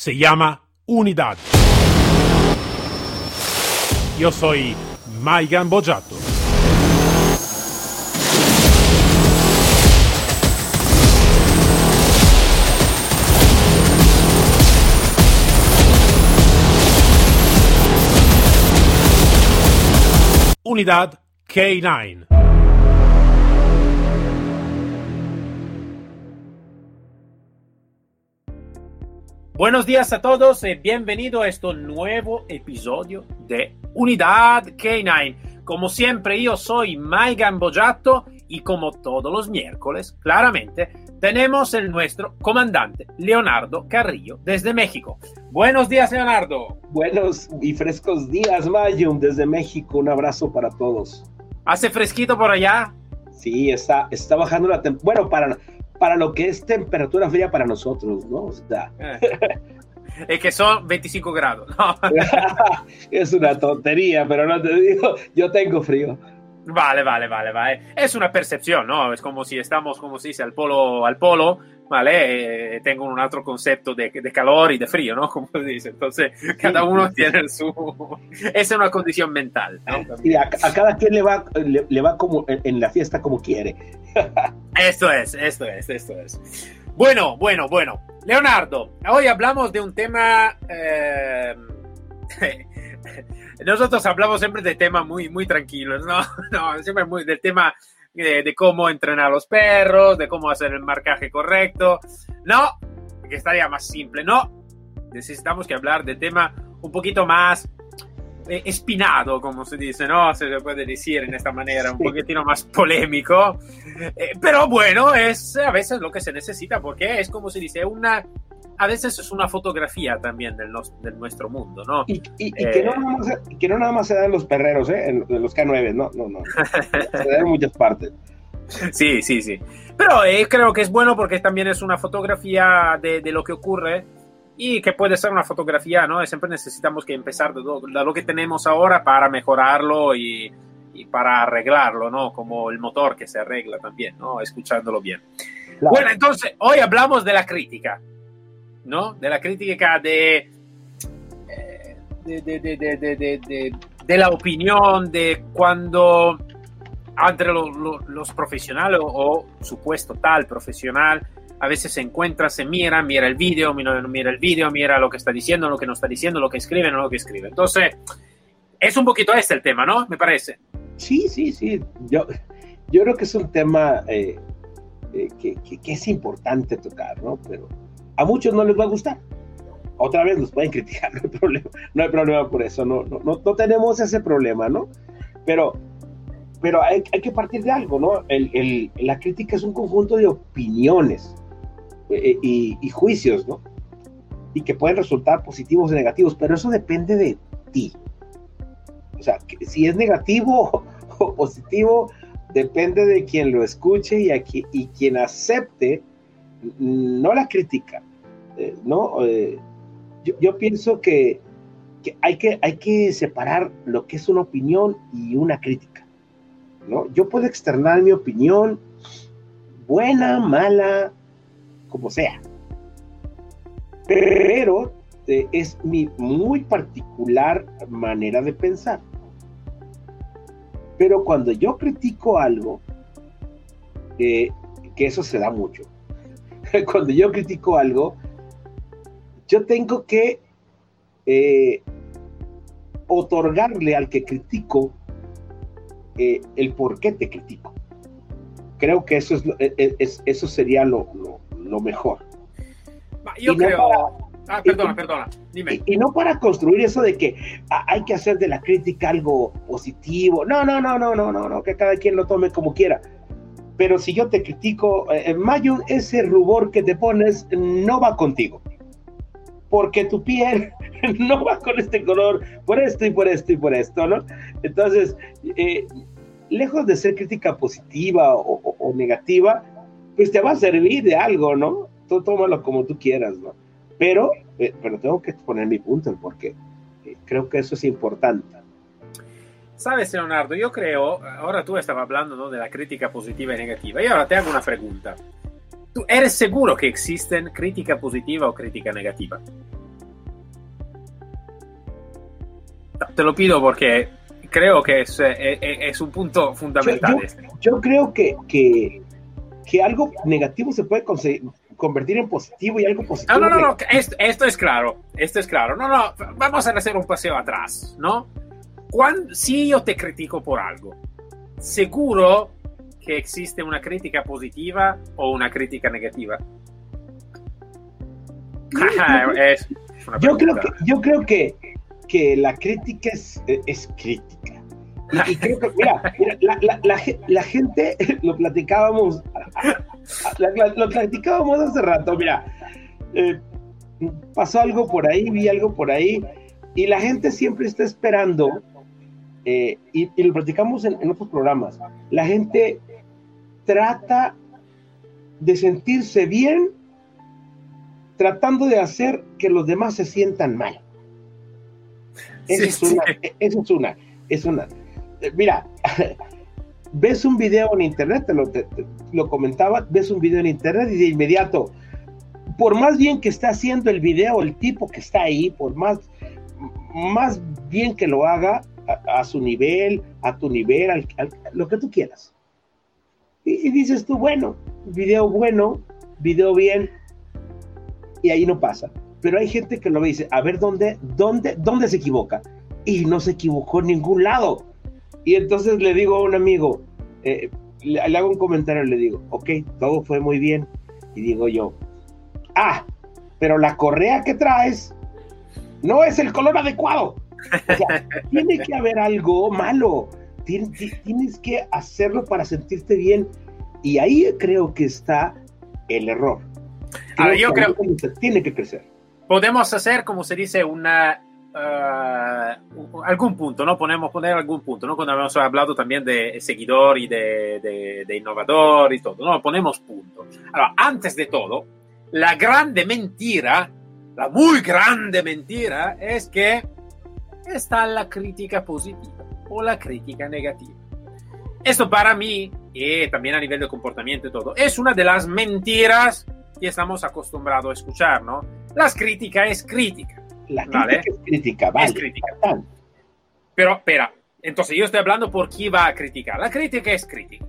se llama Unidad. Yo soy Maigan Bojato. Unidad K9. Buenos días a todos y bienvenido a este nuevo episodio de Unidad K9. Como siempre, yo soy Maigan Bojato y como todos los miércoles, claramente, tenemos el nuestro comandante Leonardo Carrillo desde México. Buenos días, Leonardo. Buenos y frescos días, Mayum, desde México. Un abrazo para todos. ¿Hace fresquito por allá? Sí, está, está bajando la temperatura. Bueno, para, para lo que es temperatura fría para nosotros, ¿no? O sea, Es que son 25 grados. ¿no? es una tontería, pero no te digo, yo tengo frío. Vale, vale, vale, vale. Es una percepción, ¿no? Es como si estamos, como se dice, al polo, al polo, ¿vale? Eh, tengo un otro concepto de, de, calor y de frío, ¿no? Como se dice. Entonces, cada uno tiene su... Es una condición mental, ¿no? Y a, a, cada quien le va, le, le va como en, en, la fiesta como quiere. esto es, esto es, esto es. Bueno, bueno, bueno. Leonardo, hoy hablamos de un tema... Eh, nosotros hablamos siempre de temas muy, muy tranquilos, ¿no? No, siempre muy del tema de, de, cómo entrenar a los perros, de cómo hacer el marcaje correcto. No, que estaría más simple, no. Necesitamos que hablar de tema un poquito más eh, espinado, como se dice, ¿no? Se puede decir en esta manera, un poquitino más polémico. Eh, pero bueno, es a veces lo que se necesita porque es como se dice, una a veces es una fotografía también del, del nuestro mundo, ¿no? Y, y, y eh, que, no nada más, que, no nada más, se da en los perreros, ¿eh? En, en los K9, no, no, no. se da en muchas partes. Sí, sí, sí. Pero eh, creo que es bueno porque también es una fotografía de, de, lo que ocurre y que puede ser una fotografía, ¿no? Siempre necesitamos que empezar de lo, de lo que tenemos ahora para mejorarlo y, y, para arreglarlo, ¿no? Como el motor que se arregla también, ¿no? Escuchándolo bien. Claro. Bueno, entonces, hoy hablamos de la crítica. ¿No? De la crítica de, de, de, de, de la opinión, de cuando entre lo, lo, los profesionales o, o, supuesto tal profesional a veces se encuentra, se mira, mira el vídeo, mira, mira el vídeo, mira lo que está diciendo, lo que no está diciendo, lo que escribe, no lo que escribe. Entonces, es un poquito este el tema, ¿no? Me parece. Sí, sí, sí. Yo, yo creo que es un tema eh, eh, que, que, que, es importante tocar, ¿no? Pero a muchos no les va a gustar. Otra vez nos pueden criticar, no hay problema, no hay problema por eso, no, no, no, no tenemos ese problema, ¿no? Pero, pero hay, hay, que partir de algo, ¿no? El, el, la crítica es un conjunto de opiniones eh, y, y, juicios, ¿no? Y que pueden resultar positivos o negativos, pero eso depende de ti. O sea, si es negativo o positivo, depende de quien lo escuche y, aquí, y quien acepte no la crítica, eh, ¿no? Eh, yo, pienso que, hay que hay que separar lo que es una opinión y una crítica, ¿no? Yo puedo externar mi opinión, buena, mala, como sea, pero eh, es mi muy particular manera de pensar. Pero cuando yo critico algo, que eso se da mucho, cuando yo critico algo, yo tengo que eh, otorgarle al que critico eh, el por qué te critico. Creo que eso, es, es, es eso sería lo, lo, lo mejor. Yo y creo... No para, ah, perdona, y, perdona, dime. Y, y, no para construir eso de que hay que hacer de la crítica algo positivo. No, no, no, no, no, no, no, que cada quien lo tome como quiera pero si yo te critico, eh, Mayun, ese rubor que te pones no va contigo. Porque tu piel no va con este color, por esto y por esto y por esto, ¿no? Entonces, eh, lejos de ser crítica positiva o, o, negativa, pues te va a servir de algo, ¿no? Tú tómalo como tú quieras, ¿no? Pero, eh, pero tengo que exponer mi punto, porque eh, creo que eso es importante. Sabes, Leonardo, yo creo, ahora tú estabas hablando ¿no? de la crítica positiva y negativa, y ahora te hago una pregunta. ¿Tú eres seguro que existen crítica positiva o crítica negativa? Te lo pido porque creo que es, es, es un punto fundamental. Yo, yo, este. yo creo que, que, que, algo negativo se puede convertir en positivo y algo positivo. No, no, no, no. Esto, esto, es claro, esto es claro. No, no, vamos a hacer un paseo atrás, ¿no? Cuando, si yo te critico por algo, seguro que existe una crítica positiva o una crítica negativa. es yo creo que, yo creo que, que la crítica es, es crítica. Y, creo que, mira, mira la, la, la, la, gente, lo platicábamos, lo platicábamos hace rato, mira, eh, pasó algo por ahí, vi algo por ahí, y la gente siempre está esperando, eh, y, y, lo platicamos en, en otros programas, la gente trata de sentirse bien tratando de hacer que los demás se sientan mal. Esa, sí, es, una, sí. esa es una, es una. Mira, ves un video en internet, te lo, te, te lo, comentaba, ves un video en internet y de inmediato, por más bien que está haciendo el video, el tipo que está ahí, por más, más bien que lo haga a, a su nivel, a tu nivel, al, al, lo que tú quieras. Y, dices tú, bueno, video bueno, video bien, y ahí no pasa. Pero hay gente que lo dice, a ver dónde, dónde, dónde se equivoca. Y no se equivocó en ningún lado. Y entonces le digo a un amigo, eh, le, le, hago un comentario, le digo, ok, todo fue muy bien. Y digo yo, ah, pero la correa que traes no es el color adecuado. O sea, tiene que haber algo malo. Tienes, tienes que hacerlo para sentirte bien. Y ahí creo que está el error a ver, yo creo que tiene que crecer. Podemos hacer, como se dice, una uh, algún punto, ¿no? Podemos poner algún punto, ¿no? Cuando hemos hablado también de seguidor y de, de, de innovador y todo, ¿no? Ponemos punto. Ahora, antes de todo, la grande mentira, la muy grande mentira, es que está la crítica positiva o la crítica negativa. Esto para mí, y también a nivel de comportamiento y todo, es una de las mentiras y estamos acostumbrados a escuchar, ¿no? Las críticas es crítica. La crítica ¿vale? es crítica, vale. Es crítica. Pero, espera, entonces yo estoy hablando por quién va a criticar. La crítica es crítica.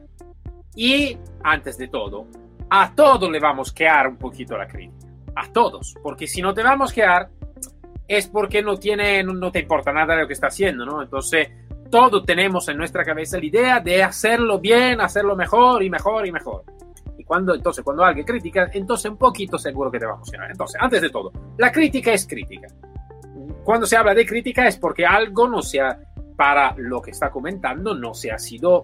Y, antes de todo, a todos le vamos a quedar un poquito la crítica. A todos. Porque si no te vamos a quedar, es porque no, tiene, no, no te importa nada de lo que está haciendo, ¿no? Entonces, todos tenemos en nuestra cabeza la idea de hacerlo bien, hacerlo mejor y mejor y mejor. Y cuando, entonces, cuando alguien critica, entonces un poquito seguro que te va a funcionar. Entonces, antes de todo, la crítica es crítica. Cuando se habla de crítica es porque algo no sea, para lo que está comentando, no se ha sido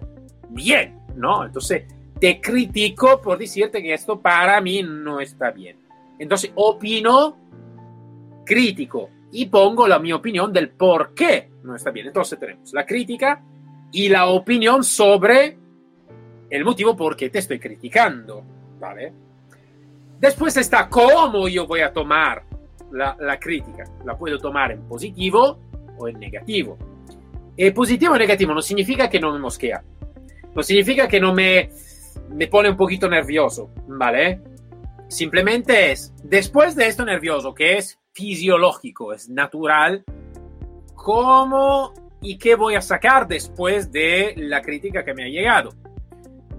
bien, ¿no? Entonces, te critico por decirte que esto para mí no está bien. Entonces, opino, crítico y pongo la mi opinión del por qué no está bien. Entonces, tenemos la crítica y la opinión sobre el motivo por qué te estoy criticando, ¿vale? Después está cómo yo voy a tomar la, la crítica. La puedo tomar en positivo o en negativo. Y positivo o negativo no significa que no me mosquea. No significa que no me, me pone un poquito nervioso, ¿vale? Simplemente es, después de esto nervioso, que es fisiológico, es natural, ¿cómo y qué voy a sacar después de la crítica que me ha llegado?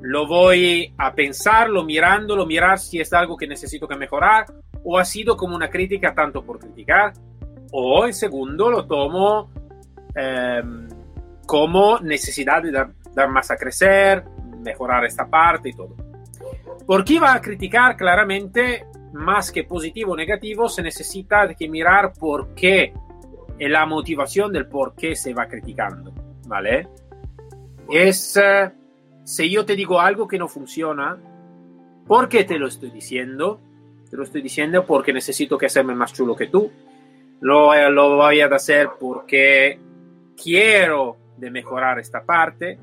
lo voy a pensarlo, mirándolo, mirar si es algo que necesito que mejorar, o ha sido como una crítica tanto por criticar, o en segundo lo tomo eh, como necesidad de dar, dar, más a crecer, mejorar esta parte y todo. ¿Por qué va a criticar? Claramente, más que positivo o negativo, se necesita que mirar por qué, la motivación del por qué se va criticando, ¿vale? Es... Eh, si yo te digo algo que no funciona, ¿por qué te lo estoy diciendo? Te lo estoy diciendo porque necesito que hacerme más chulo que tú. Lo, lo voy a hacer porque quiero de mejorar esta parte,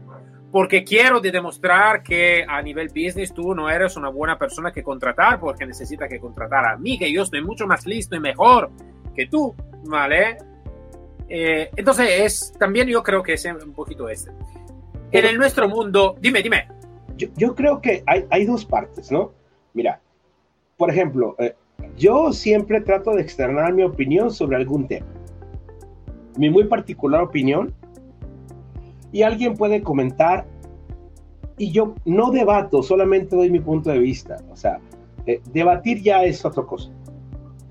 porque quiero de demostrar que a nivel business tú no eres una buena persona que contratar, porque necesita que contratar a mí, que yo estoy mucho más listo y mejor que tú, ¿vale? Eh, entonces es también yo creo que es un poquito este en el nuestro mundo, dime, dime. Yo, yo creo que hay, hay, dos partes, ¿no? Mira, por ejemplo, eh, yo siempre trato de externar mi opinión sobre algún tema. mi muy particular opinión y alguien puede comentar y yo no debato, solamente doy mi punto de vista. O sea, eh, debatir ya es otra cosa.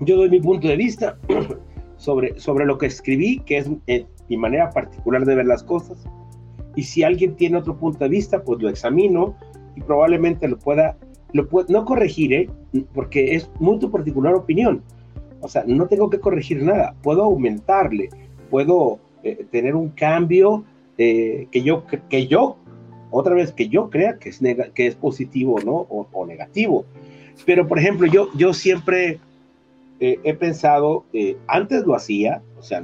Yo doy mi punto de vista sobre, sobre lo que escribí, que es eh, mi manera particular de ver las cosas. Y si alguien tiene otro punto de vista, pues lo examino y probablemente lo pueda, lo pueda no corregir, ¿eh? porque es muy tu particular opinión. O sea, no tengo que corregir nada, puedo aumentarle, puedo tener un cambio que, yo, que yo, otra vez, que yo crea que es, que es positivo ¿no? o, o negativo. Pero, por ejemplo, yo, yo siempre eh, he pensado, eh, antes lo hacía, o sea,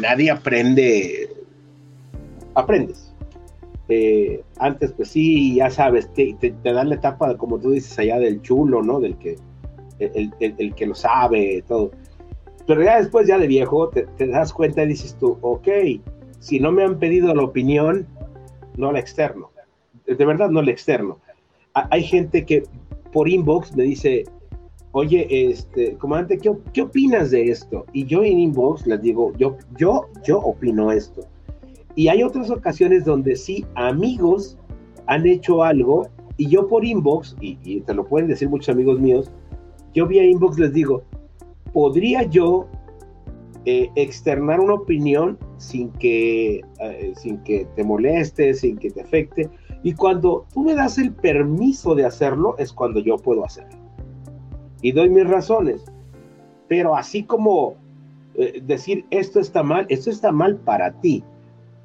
nadie aprende, aprendes. Eh, antes, pues sí, ya sabes, te, te, dan la etapa, como tú dices, allá del chulo, ¿no? Del que, el, el, que lo sabe, todo. Pero ya después, ya de viejo, te, te, das cuenta y dices tú, ok, si no me han pedido la opinión, no la externo. De verdad, no la externo. Hay gente que por inbox me dice, oye, este, comandante, ¿qué, ¿qué, opinas de esto? Y yo en inbox les digo, yo, yo, yo opino esto. Y hay otras ocasiones donde sí, amigos han hecho algo y yo por inbox, y, te lo pueden decir muchos amigos míos, yo vía inbox les digo, ¿podría yo eh, externar una opinión sin que, eh, sin que te moleste, sin que te afecte? Y cuando tú me das el permiso de hacerlo, es cuando yo puedo hacerlo. Y doy mis razones. Pero así como eh, decir esto está mal, esto está mal para ti.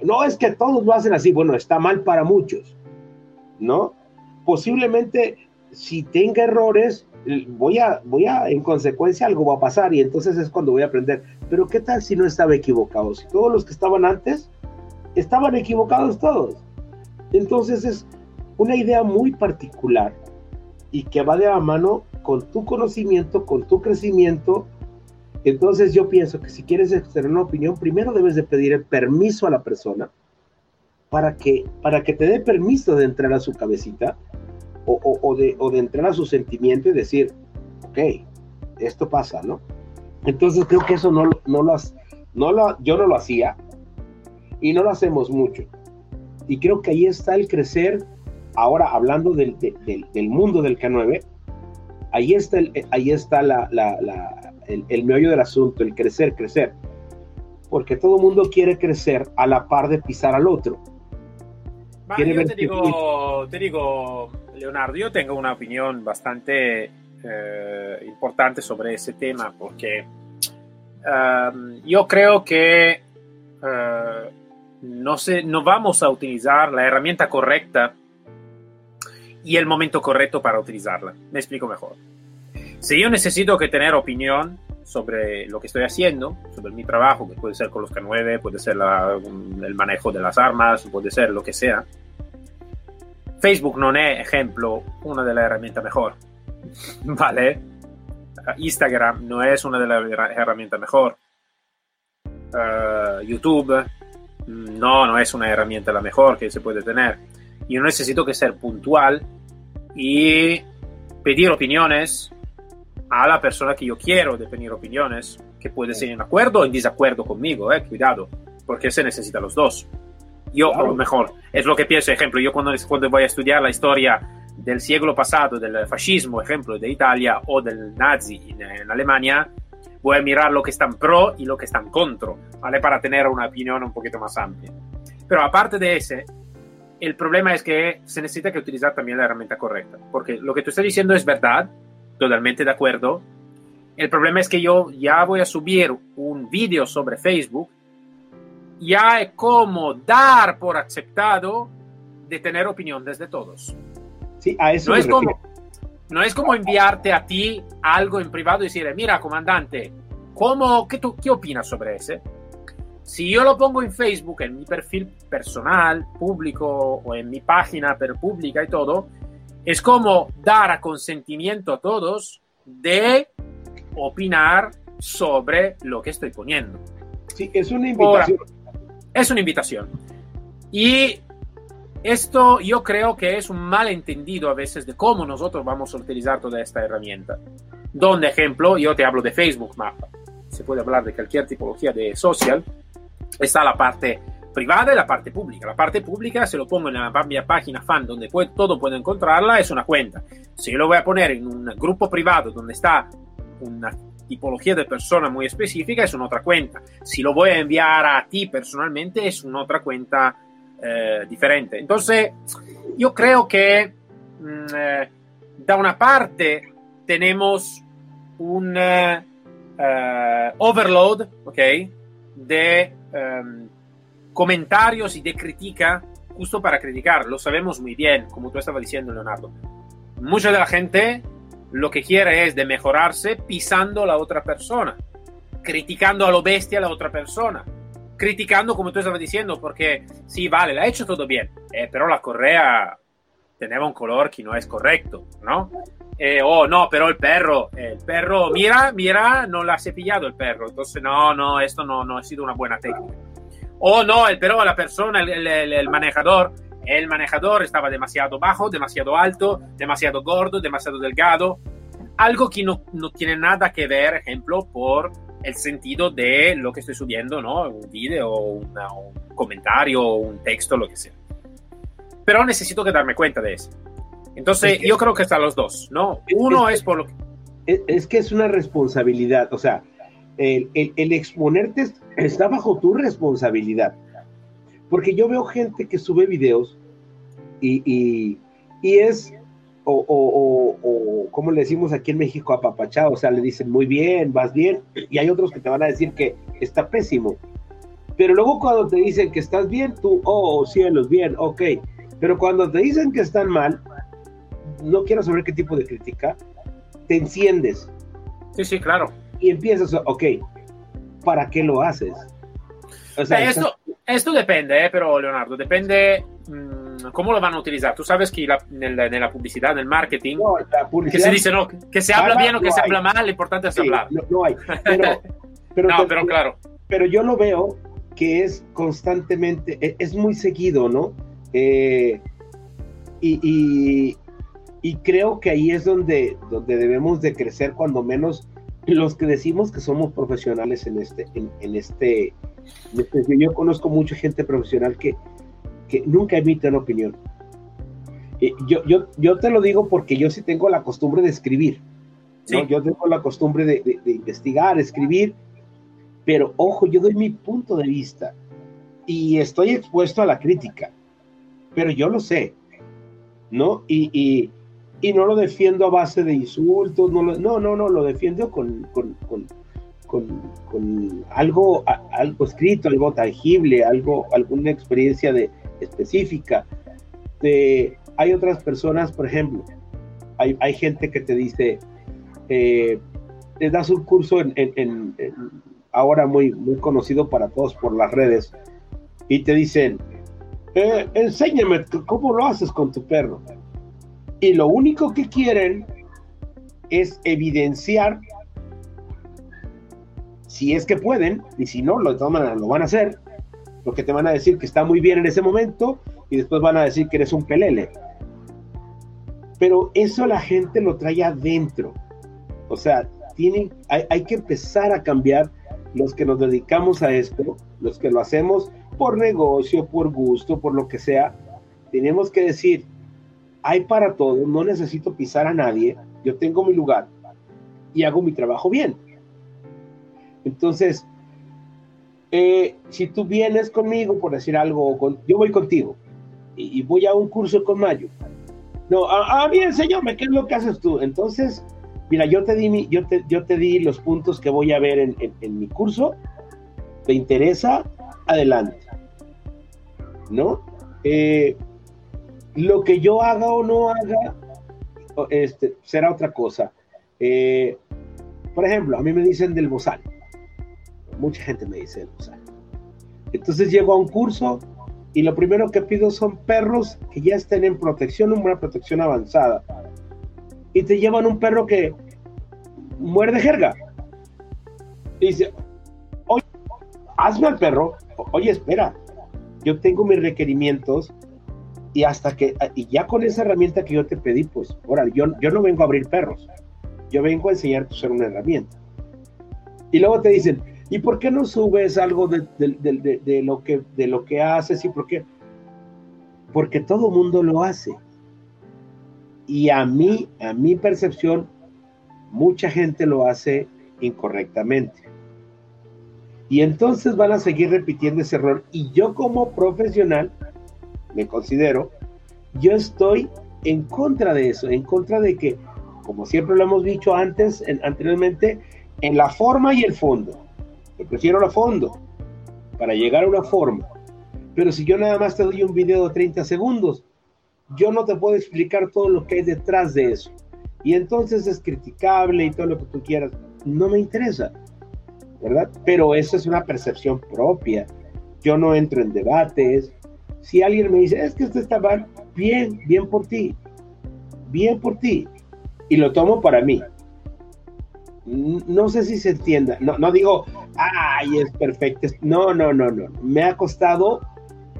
No es que todos lo hacen así, bueno, está mal para muchos. ¿No? Posiblemente si tenga errores, voy a, voy a, en consecuencia algo va a pasar y entonces es cuando voy a aprender. Pero ¿qué tal si no estaba equivocado? Si todos los que estaban antes estaban equivocados todos. Entonces es una idea muy particular y que va de la mano con tu conocimiento, con tu crecimiento. Entonces yo pienso que si quieres externar una opinión, primero debes de pedir el permiso a la persona para que, para que te dé permiso de entrar a su cabecita o, de, o de entrar a su sentimiento y decir, ok, esto pasa, ¿no? Entonces creo que eso no, no, lo, no lo, yo no lo hacía y no lo hacemos mucho. Y creo que ahí está el crecer, ahora hablando del, del, mundo del K9, ahí está, el, ahí está la, la, el, el, meollo del asunto, el crecer, crecer. Porque todo mundo quiere crecer a la par de pisar al otro. yo te digo, te digo, Leonardo, yo tengo una opinión bastante eh, importante sobre ese tema, porque um, yo creo que uh, no, se, no vamos a utilizar la herramienta correcta y el momento correcto para utilizarla. Me explico mejor. Si yo necesito que tener opinión sobre lo que estoy haciendo, sobre mi trabajo, que puede ser con los K9, puede ser el manejo de las armas, puede ser lo que sea, Facebook no es, ejemplo, una de las herramientas mejor. ¿Vale? Instagram no es una de las herramientas mejor. Uh, YouTube no, no es una herramienta la mejor que se puede tener. Yo necesito que ser puntual y pedir opiniones a la persona que yo quiero de pedir opiniones, que puede ser en acuerdo o en desacuerdo conmigo, eh, cuidado, porque se necesita los dos. Yo, claro. lo mejor, es lo que pienso, ejemplo, yo cuando, cuando voy a estudiar la historia del siglo pasado, del fascismo, ejemplo, de Italia o del nazi en, en Alemania, voy a mirar lo que están pro y lo que están contra, ¿vale? Para tener una opinión un poquito más amplia. Pero aparte de ese, el problema es que se necesita que utilizar también la herramienta correcta, porque lo que tú estás diciendo es verdad, totalmente de acuerdo. El problema es que yo ya voy a subir un vídeo sobre Facebook, ya es como dar por aceptado de tener opinión desde todos. Sí, a eso no es como no es como enviarte a ti algo en privado y decir, mira, comandante, ¿cómo, qué, tú, ¿qué opinas sobre ese? Si yo lo pongo en Facebook, en mi perfil personal, público, o en mi página per pública y todo, es como dar a consentimiento a todos de opinar sobre lo que estoy poniendo. Sí, es una invitación. Ahora, es una invitación. Y esto yo creo que es un malentendido a veces de cómo nosotros vamos a utilizar toda esta herramienta. Donde, ejemplo, yo te hablo de Facebook. Se puede hablar de cualquier tipología de social. está la parte privada y la parte pública. La parte pública, se lo pongo en la mi página fan donde todo puede encontrarla, es una cuenta. Si yo lo voy a poner en un grupo privado donde está una tipología de persona muy específica, es una otra cuenta. Si lo voy a enviar a ti personalmente, es una otra cuenta eh, diferente. Entonces, yo creo que mm, eh, da una parte tenemos un eh, overload, ¿ok? De em, comentarios y de crítica justo para criticar. Lo sabemos muy bien, como tú estabas diciendo, Leonardo. Mucha de la gente lo que quiere es de mejorarse pisando a la otra persona, criticando a lo bestia a la otra persona, criticando como tú estabas diciendo, porque sí, vale, la ha hecho todo bien, eh, pero la correa tenía un color que no es correcto, ¿no? Eh, oh, no, pero el perro, el perro, mira, mira, no la ha cepillado el perro, entonces no, no, esto no, no ha sido una buena técnica. Oh, no, el, pero la persona, el, el, el manejador, el manejador estaba demasiado bajo, demasiado alto, demasiado gordo, demasiado delgado, algo que no, no tiene nada que ver, ejemplo, por el sentido de lo que estoy subiendo, ¿no? Un video, una, un comentario, un texto, lo que sea. Pero necesito que darme cuenta de eso. Entonces, yo creo que están los dos, ¿no? Uno es, por lo que... Es que es una responsabilidad, o sea, el, el, el, exponerte está bajo tu responsabilidad. Porque yo veo gente que sube videos y, y, y es, o, o, o, como le decimos aquí en México, apapachado, o sea, le dicen muy bien, vas bien, y hay otros que te van a decir que está pésimo. Pero luego cuando te dicen que estás bien, tú, oh, cielos, bien, ok. Pero cuando te dicen que están mal, no quiero saber qué tipo de crítica, te enciendes. Sí, sí, claro. Y empiezas, ok, ¿para qué lo haces? O sea, esto, esto depende, eh, pero Leonardo, depende mmm, cómo lo van a utilizar. Tú sabes que la, nella, nella pubblicità, nel marketing, no, la publicidad, que se dice, no, que se habla bien o que no se hay. habla mal, lo importante es sí, hablar. No, no hay, pero, pero, no, pero claro. Pero yo lo veo que es constantemente, es, es muy seguido, ¿no? Eh, y, y, y, creo que ahí es donde, donde debemos de crecer, cuando menos los que decimos que somos profesionales en este, en, en este, este, yo conozco mucha gente profesional que, que nunca emiten opinión. Yo, yo, yo te lo digo porque yo sí tengo la costumbre de escribir. ¿no? Sí. Yo tengo la costumbre de, de, de, investigar, escribir, pero ojo, yo doy mi punto de vista y estoy expuesto a la crítica, pero yo lo sé, ¿no? Y, y, y no lo defiendo a base de insultos, no, lo, no, no, no, lo defiendo con, con, con, con, algo, algo escrito, algo tangible, algo, alguna experiencia de, específica. Hay otras personas, por ejemplo, hay, hay gente que te dice, eh, te das un curso en, ahora muy, muy conocido para todos por las redes, y te dicen, eh, enséñame cómo lo haces con tu perro. Y lo único que quieren es evidenciar, si es que pueden, y si no, lo, maneras lo van a hacer, porque te van a decir que está muy bien en ese momento y después van a decir que eres un pelele. Pero eso la gente lo trae adentro. O sea, tienen, hay, hay que empezar a cambiar los que nos dedicamos a esto, los que lo hacemos por negocio, por gusto, por lo que sea, tenemos que decir, hay para todo, no necesito pisar a nadie, yo tengo mi lugar y hago mi trabajo bien. Entonces, eh, si tú vienes conmigo, por decir algo, con, yo voy contigo y, voy a un curso con Mayo. No, a, a mí enséñame qué es lo que haces tú. Entonces, mira, yo te di, mi, yo te, di los puntos que voy a ver en mi curso. ¿Te interesa? Adelante. ¿No? Eh, lo que yo haga o no haga este, será otra cosa. Eh, por ejemplo, a mí me dicen del bozal. Mucha gente me dice bozal. Entonces llego a un curso y lo primero que pido son perros que ya estén en protección, una protección avanzada. Y te llevan un perro que muerde jerga. Y dice, oye, hazme al perro. Oye, espera, yo tengo mis requerimientos y hasta que, y ya con esa herramienta que yo te pedí, pues, ahora, yo, yo no vengo a abrir perros, yo vengo a enseñarte a usar una herramienta. Y luego te dicen, ¿Y por qué no subes algo de, de, lo, que, de lo que haces? ¿Y por qué? Porque todo mundo lo hace. Y a mí, a mi percepción, mucha gente lo hace incorrectamente. Y entonces van a seguir repitiendo ese error. Y yo como profesional, me considero, yo estoy en contra de eso, en contra de que, como siempre lo hemos dicho antes, en, anteriormente, en la forma y el fondo. Prefiero la fondo para llegar a una forma. Pero si yo nada más te doy un video de 30 segundos, yo no te puedo explicar todo lo que hay detrás de eso. Y entonces es criticable y todo lo que tú quieras. No me interesa, ¿verdad? Pero eso es una percepción propia. Yo no entro en debates. Si alguien me dice, es que esto está mal, bien, bien por ti. Bien por ti. Y lo tomo para mí. No sé si se entienda. No, no digo, ay, es perfecto. No, no, no, no. Me ha costado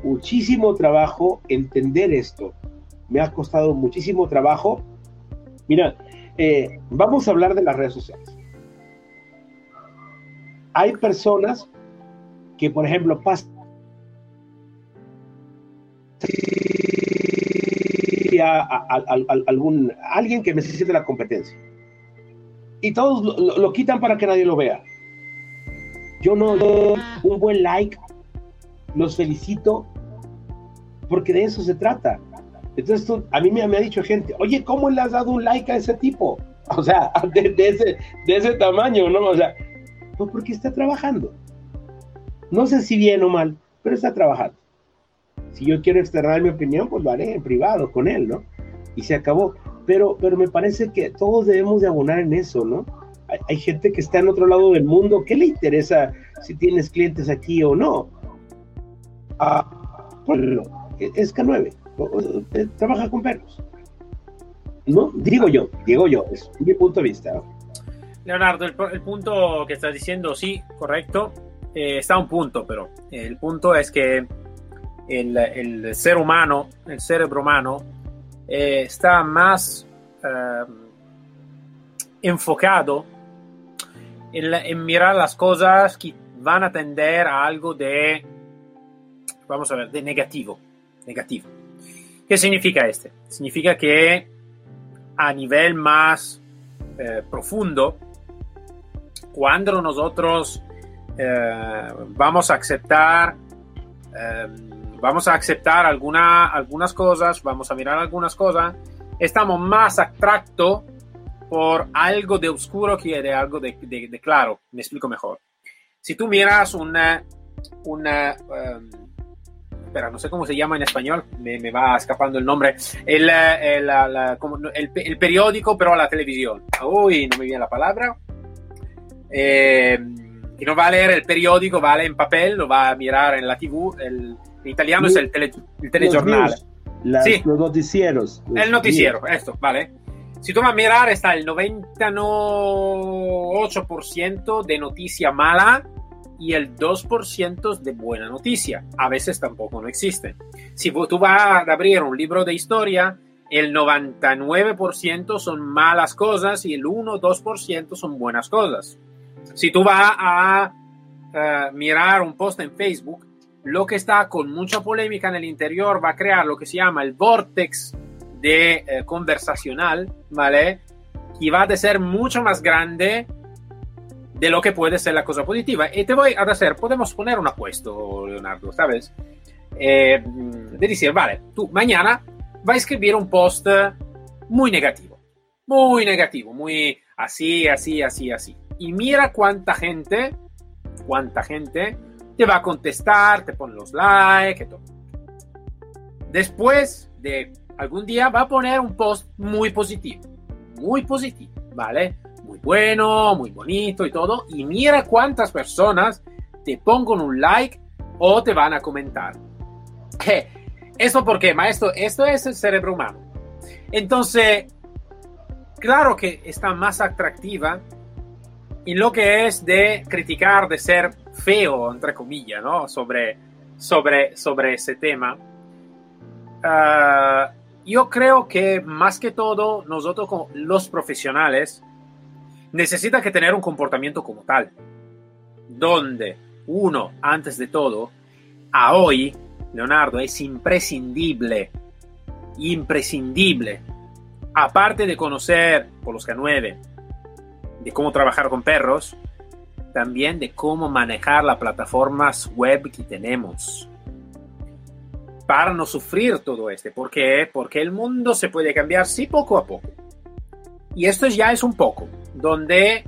muchísimo trabajo entender esto. Me ha costado muchísimo trabajo. Mira, eh, vamos a hablar de las redes sociales. Hay personas que, por ejemplo, pasan a, algún alguien que necesite la competencia y todos lo, quitan para que nadie lo vea. Yo no doy un buen like, los felicito, porque de eso se trata. Entonces, tú, a mí me, me, ha dicho gente, oye, ¿cómo le has dado un like a ese tipo? O sea, de, de, ese, de ese tamaño, ¿no? O sea, pues porque está trabajando. No sé si bien o mal, pero está trabajando. Si yo quiero externar mi opinión, pues lo haré en privado con él, ¿no? Y se acabó. Pero, pero me parece que todos debemos de abonar en eso, ¿no? Hay, hay gente que está en otro lado del mundo, ¿qué le interesa si tienes clientes aquí o no? Ah, ponlo, es K9, trabaja con perros. ¿No? Digo yo, digo yo, es mi punto de vista. Leonardo, el, el punto que estás diciendo, sí, correcto, eh, está un punto, pero el punto es que el, el ser humano, el cerebro humano, eh, está más eh, enfocado en, mirar las cosas que van a tender a algo de, vamos a ver, de negativo. negativo. ¿Qué significa este? Significa que a nivel más eh, profundo, cuando nosotros eh, vamos a aceptar eh, vamos a aceptar alguna, algunas cosas, vamos a mirar algunas cosas, estamos más atracto por algo de oscuro que de algo de, claro. Me explico mejor. Si tú miras una, una um, espera, no sé cómo se llama en español, me, me va escapando el nombre, el, la, el, el, periódico, pero la televisión. Uy, no me viene la palabra. Eh, que no va a leer el periódico, va a leer en papel, lo va a mirar en la TV, italiano es el, tele, el telejornal. News, las, sí. Los noticieros. Los el noticiero, días. esto, ¿vale? Si tú vas a mirar, está el 98% de noticia mala y el 2% de buena noticia. A veces tampoco no existen. Si tú vas a abrir un libro de historia, el 99% son malas cosas y el 1-2% son buenas cosas. Si tú vas a uh, mirar un post en Facebook, lo que está con mucha polémica en el interior va a crear lo que se llama el vortex de eh, conversacional, ¿vale? Y va a ser mucho más grande de lo que puede ser la cosa positiva. Y te voy a hacer, podemos poner un apuesto, Leonardo, ¿sabes? Eh, de decir, vale, tú mañana vas a escribir un post muy negativo, muy negativo, muy así, así, así, así. Y mira cuánta gente, cuánta gente te va a contestar, te pone los likes, todo. Después de algún día va a poner un post muy positivo, muy positivo, ¿vale? Muy bueno, muy bonito y todo. Y mira cuántas personas te pongan un like o te van a comentar. ¿Esto por qué, maestro? Esto es el cerebro humano. Entonces, claro que está más atractiva en lo que es de criticar, de ser feo, entre comillas, ¿no? Sobre, sobre, sobre ese tema. Uh, yo creo que más que todo, nosotros los profesionales necesita que tener un comportamiento como tal. donde uno, antes de todo, a hoy, Leonardo, es imprescindible, imprescindible, aparte de conocer por los K9, de cómo trabajar con perros, también de cómo manejar las plataformas web que tenemos para no sufrir todo este. ¿Por qué? Porque el mundo se puede cambiar, sí, poco a poco. Y esto ya es un poco, donde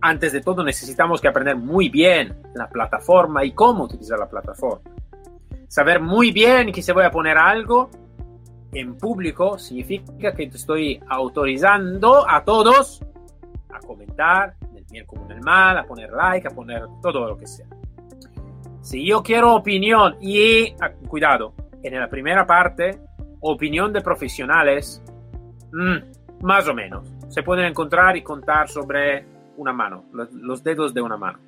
antes de todo necesitamos que aprender muy bien la plataforma y cómo utilizar la plataforma. Saber muy bien que se voy a poner algo en público significa que te estoy autorizando a todos a comentar, bien como del mal, a poner like, a poner todo lo que sea. Si yo quiero opinión y, ah, cuidado, en la primera parte, opinión de profesionales, mm, más o menos, se pueden encontrar y contar sobre una mano, los, dedos de una mano.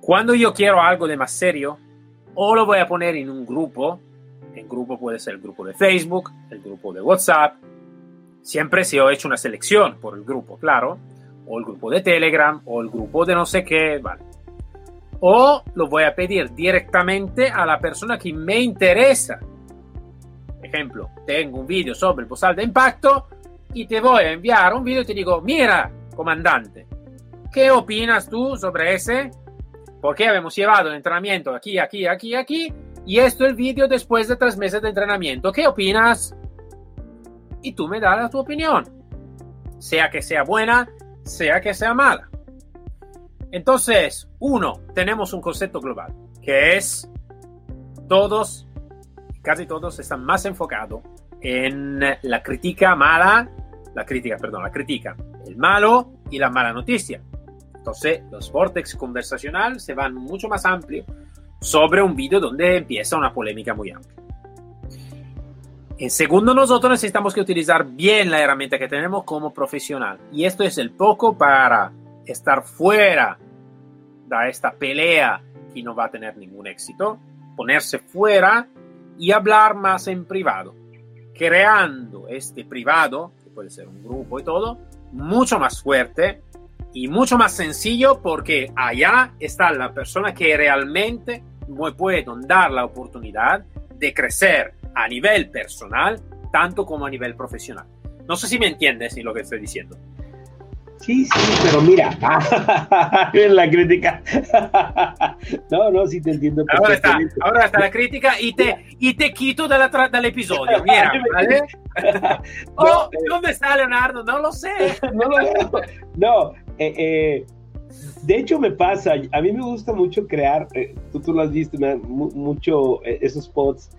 Cuando yo quiero algo de más serio, o lo voy a poner en un grupo, en grupo puede ser el grupo de Facebook, el grupo de WhatsApp, siempre se ha hecho una selección por el grupo, claro, o el grupo de Telegram, o el grupo de no sé qué, vale. O lo voy a pedir directamente a la persona que me interesa. Ejemplo, tengo un vídeo sobre el postal de impacto y te voy a enviar un vídeo y te digo, mira, comandante, ¿qué opinas tú sobre ese? Porque hemos llevado el entrenamiento aquí, aquí, aquí, aquí, y esto es el vídeo después de tres meses de entrenamiento. ¿Qué opinas? Y tú me das tu opinión, sea que sea buena, sea que sea mala. Entonces, uno, tenemos un concepto global, que es todos, casi todos están más enfocados en la crítica mala, la crítica, perdón, la crítica, el malo y la mala noticia. Entonces, los vortex conversacional se van mucho más amplio sobre un vídeo donde empieza una polémica muy amplia. En segundo, nosotros necesitamos que utilizar bien la herramienta que tenemos como profesional. Y esto es el poco para estar fuera de esta pelea que no va a tener ningún éxito, ponerse fuera y hablar más en privado, creando este privado, que puede ser un grupo y todo, mucho más fuerte y mucho más sencillo porque allá está la persona que realmente me puede dar la oportunidad de crecer a nivel personal, tanto como a nivel profesional. No sé si me entiendes lo que estoy diciendo. Sí, sí, pero mira, la crítica. no, no, sí te entiendo. Ahora está, ahora está la crítica y te, y te quito del episodio. Mira, ¿vale? oh, ¿dónde está Leonardo? No lo sé. no lo veo. No, eh, eh, de hecho me pasa, a mí me gusta mucho crear, eh, tú, tú lo has visto, mucho esos spots,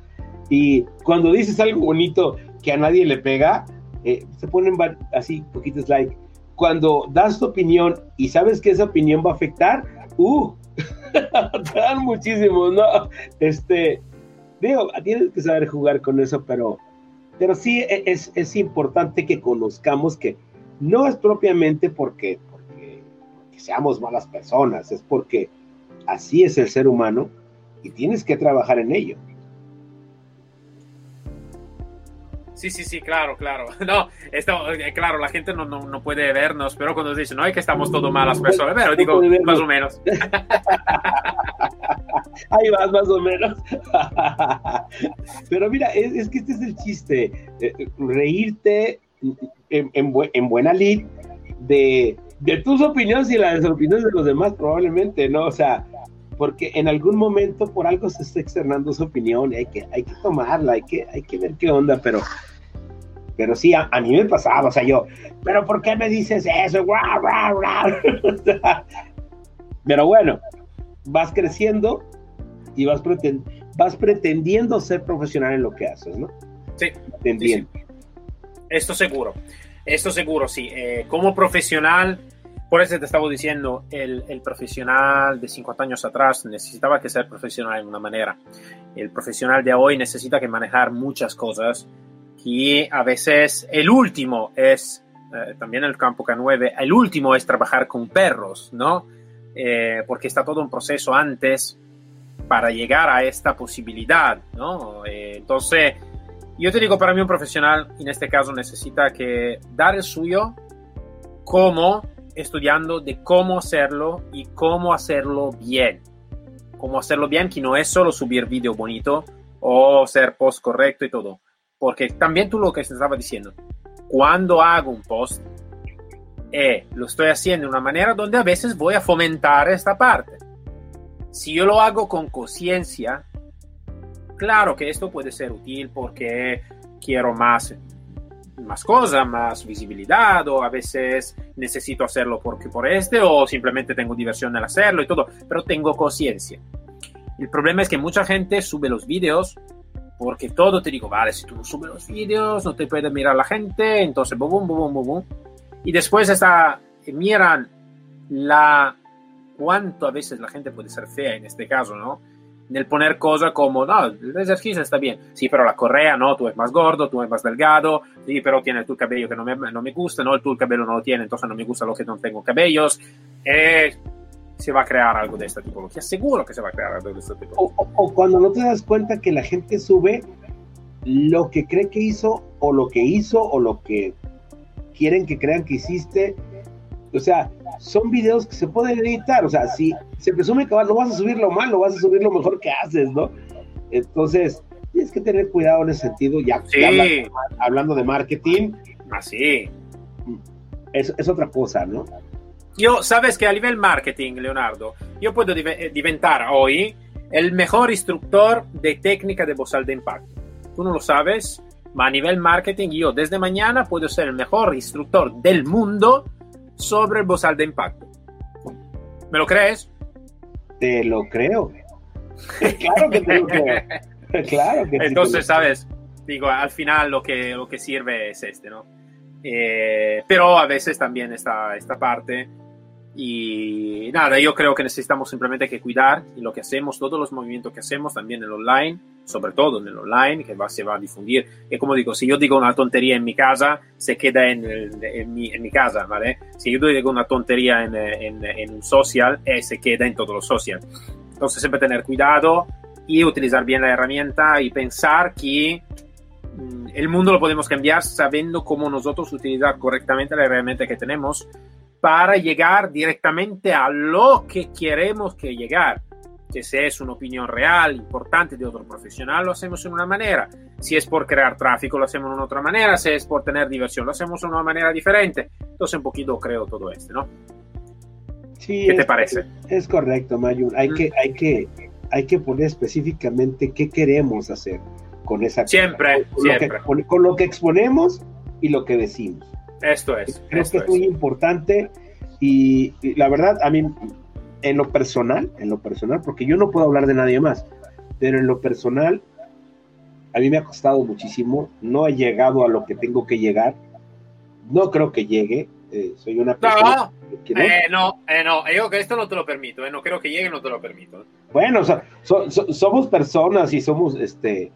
y cuando dices algo bonito que a nadie le pega, se ponen así poquitos like cuando das tu opinión y sabes que esa opinión va a afectar, uh, te dan muchísimo, ¿no? Este, digo, tienes que saber jugar con eso, pero, pero sí e, es, es importante que conozcamos que no es propiamente porque, porque, porque seamos malas personas, es porque así es el ser humano y tienes que trabajar en ello. Sí, sí, sí, claro, claro. No, esto, eh, claro, la gente no, no, no puede vernos, pero cuando dicen, no, es que estamos todos malas personas, pero digo, más o menos. Ahí vas, más o menos. Pero mira, es, que este es el chiste, eh, reírte en, en, buena lid de, de tus opiniones y las opiniones de los demás, probablemente, ¿no? O sea, porque en algún momento por algo se está externando su opinión y hay que, hay que tomarla, hay que, hay que ver qué onda, pero pero sí, a, mí me pasaba, o sea, yo, pero ¿por qué me dices eso? pero bueno, vas creciendo y vas, vas pretendiendo ser profesional en lo que haces, ¿no? Sí. Pretendiendo. Esto seguro, esto seguro, sí. Eh, como profesional, por eso te estaba diciendo, el, el, profesional de 50 años atrás necesitaba que ser profesional en una manera. El profesional de hoy necesita que manejar muchas cosas y a veces el último es, eh, también el campo K9, el último es trabajar con perros, ¿no? Eh, porque está todo un proceso antes para llegar a esta posibilidad, ¿no? Eh, entonces, yo te digo, para mí un profesional en este caso necesita que dar el suyo como estudiando de cómo hacerlo y cómo hacerlo bien. Cómo hacerlo bien, que no es solo subir vídeo bonito o hacer post correcto y todo. Porque también tú lo que te estaba diciendo, cuando hago un post, eh, lo estoy haciendo de una manera donde a veces voy a fomentar esta parte. Si yo lo hago con conciencia, claro que esto puede ser útil porque quiero más más cosas, más visibilidad, o a veces necesito hacerlo porque por este, o simplemente tengo diversión al hacerlo y todo, pero tengo conciencia. El problema es que mucha gente sube los vídeos porque todo te digo, vale, si tú subes los vídeos, no te puede mirar la gente, entonces, boom, boom, boom, boom. Y después está, miran la, cuánto a veces la gente puede ser fea en este caso, ¿no? el poner cosas como, no, el ejercicio está bien, sí, pero la correa, no, tú eres más gordo, tú eres más delgado, sí, pero tiene tu cabello que no me, no me gusta, no, tu cabello no lo tiene, entonces no me gusta lo que no tengo cabellos, eh, se va a crear algo de esta tipología, seguro que se va a crear algo de esta tipología. O, o, cuando no te das cuenta que la gente sube lo que cree que hizo, o lo que hizo, o lo que quieren que crean que hiciste, o sea, son videos que se pueden editar, o sea, si se presume que no vas a subir lo malo, vas a subir lo mejor que haces, ¿no? Entonces, tienes que tener cuidado en ese sentido, ya, hablando, de marketing. Así. Es, es otra cosa, ¿no? Yo, sabes que a nivel marketing, Leonardo, yo puedo eh, diventar hoy el mejor instructor de técnica de bozal de impacto. Tú no lo sabes, ma a nivel marketing yo desde mañana puedo ser el mejor instructor del mundo sobre el bozal de impacto. ¿Me lo crees? Te lo creo. claro que te lo creo. claro que Entonces, ¿sabes? Digo, al final lo que, lo que sirve es este, ¿no? Eh, pero a veces también está esta parte y nada, yo creo que necesitamos simplemente que cuidar lo que hacemos, todos los movimientos que hacemos también en el online, sobre todo en el online, que va, se va a difundir. Y como digo, si yo digo una tontería en mi casa, se queda en, en, mi, en mi, casa, ¿vale? Si yo digo una tontería en, en un social, eh, se queda en todos los social. Entonces siempre tener cuidado y utilizar bien la herramienta y pensar que mm, el mundo lo podemos cambiar sabiendo cómo nosotros utilizar correctamente la herramienta que tenemos para llegar directamente a lo que queremos que llegar. Que si es una opinión real, importante de otro profesional, lo hacemos de una manera. Si es por crear tráfico, lo hacemos una otra manera. Si es por tener diversión, lo hacemos de una manera diferente. Entonces, un poquito creo todo esto, ¿no? Sí, ¿Qué te parece? Es correcto, Mayun. Hay, que, hay, que, hay que poner específicamente qué queremos hacer con esa Siempre, con, siempre. Lo que, con, lo que exponemos y lo que decimos. Esto es. Creo que es, muy importante y, la verdad, a mí, en lo personal, en lo personal, porque yo no puedo hablar de nadie más, pero en lo personal, a mí me ha costado muchísimo, no he llegado a lo que tengo que llegar, no creo que llegue, eh, soy una persona... No, que no, eh, no, eh, no, yo que esto no te lo permito, eh, no creo que llegue, no te lo permito. Bueno, o sea, so, so, somos personas y somos, este,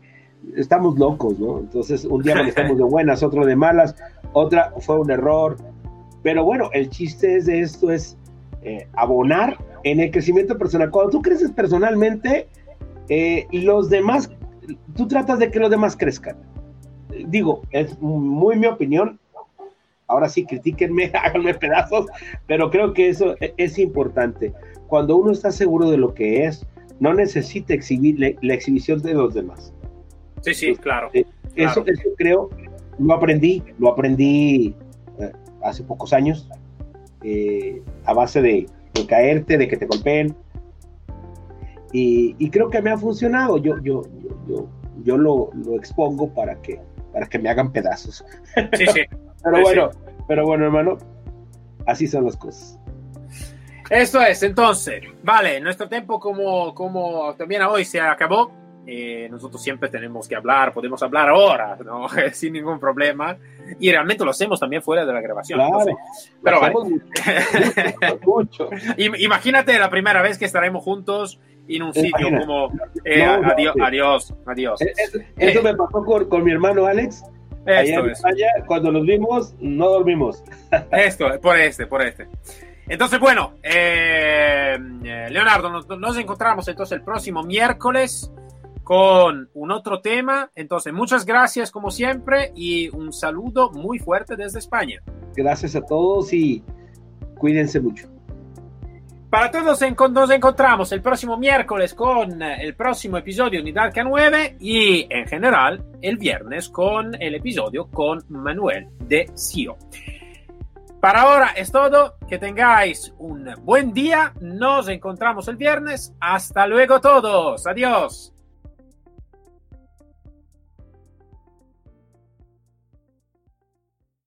estamos locos, ¿no? Entonces, un día estamos de buenas, otro de malas, otra fue un error. Pero bueno, el chiste de esto es eh, abonar en el crecimiento personal. Cuando tú creces personalmente, eh, los demás, tú tratas de que los demás crezcan. Digo, es muy mi opinión. Ahora sí, critíquenme, háganme pedazos, pero creo que eso e, es importante. Cuando uno está seguro de lo que es, no necesita exhibir la, exhibición de los demás. Sí, sí, claro. Eh, eso, claro. eso creo lo aprendí, lo aprendí eh, hace pocos años, eh, a base de, de, caerte, de que te golpeen. Y, y, creo que me ha funcionado. Yo, yo, yo, yo, yo lo, lo, expongo para que, para que me hagan pedazos. Sí, sí. pero bueno, sí. pero bueno, hermano, así son las cosas. Esto es, entonces, vale, nuestro tiempo como, como también hoy se acabó. Eh, nosotros siempre tenemos que hablar, podemos hablar ahora, ¿no? sin ningún problema. Y realmente lo hacemos también fuera de la grabación. Claro, entonces, pero vale. mucho, mucho. Imagínate la primera vez que estaremos juntos en un sitio como eh, No, no, adiós, sí. adiós, adiós. Eso, eso me pasó con, con, mi hermano Alex. Esto en es. Cuando nos vimos, no dormimos. Esto, por este, por este. Entonces, bueno, eh, Leonardo, nos, nos encontramos entonces el próximo miércoles con un otro tema. Entonces, muchas gracias como siempre y un saludo muy fuerte desde España. Gracias a todos y Cuídense mucho. Para todos nos encontramos el próximo miércoles con el próximo episodio de Unidad K9 y en general el viernes con el episodio con Manuel de CIO. Para ahora es todo, que tengáis un buen día, nos encontramos el viernes, hasta luego todos, adiós.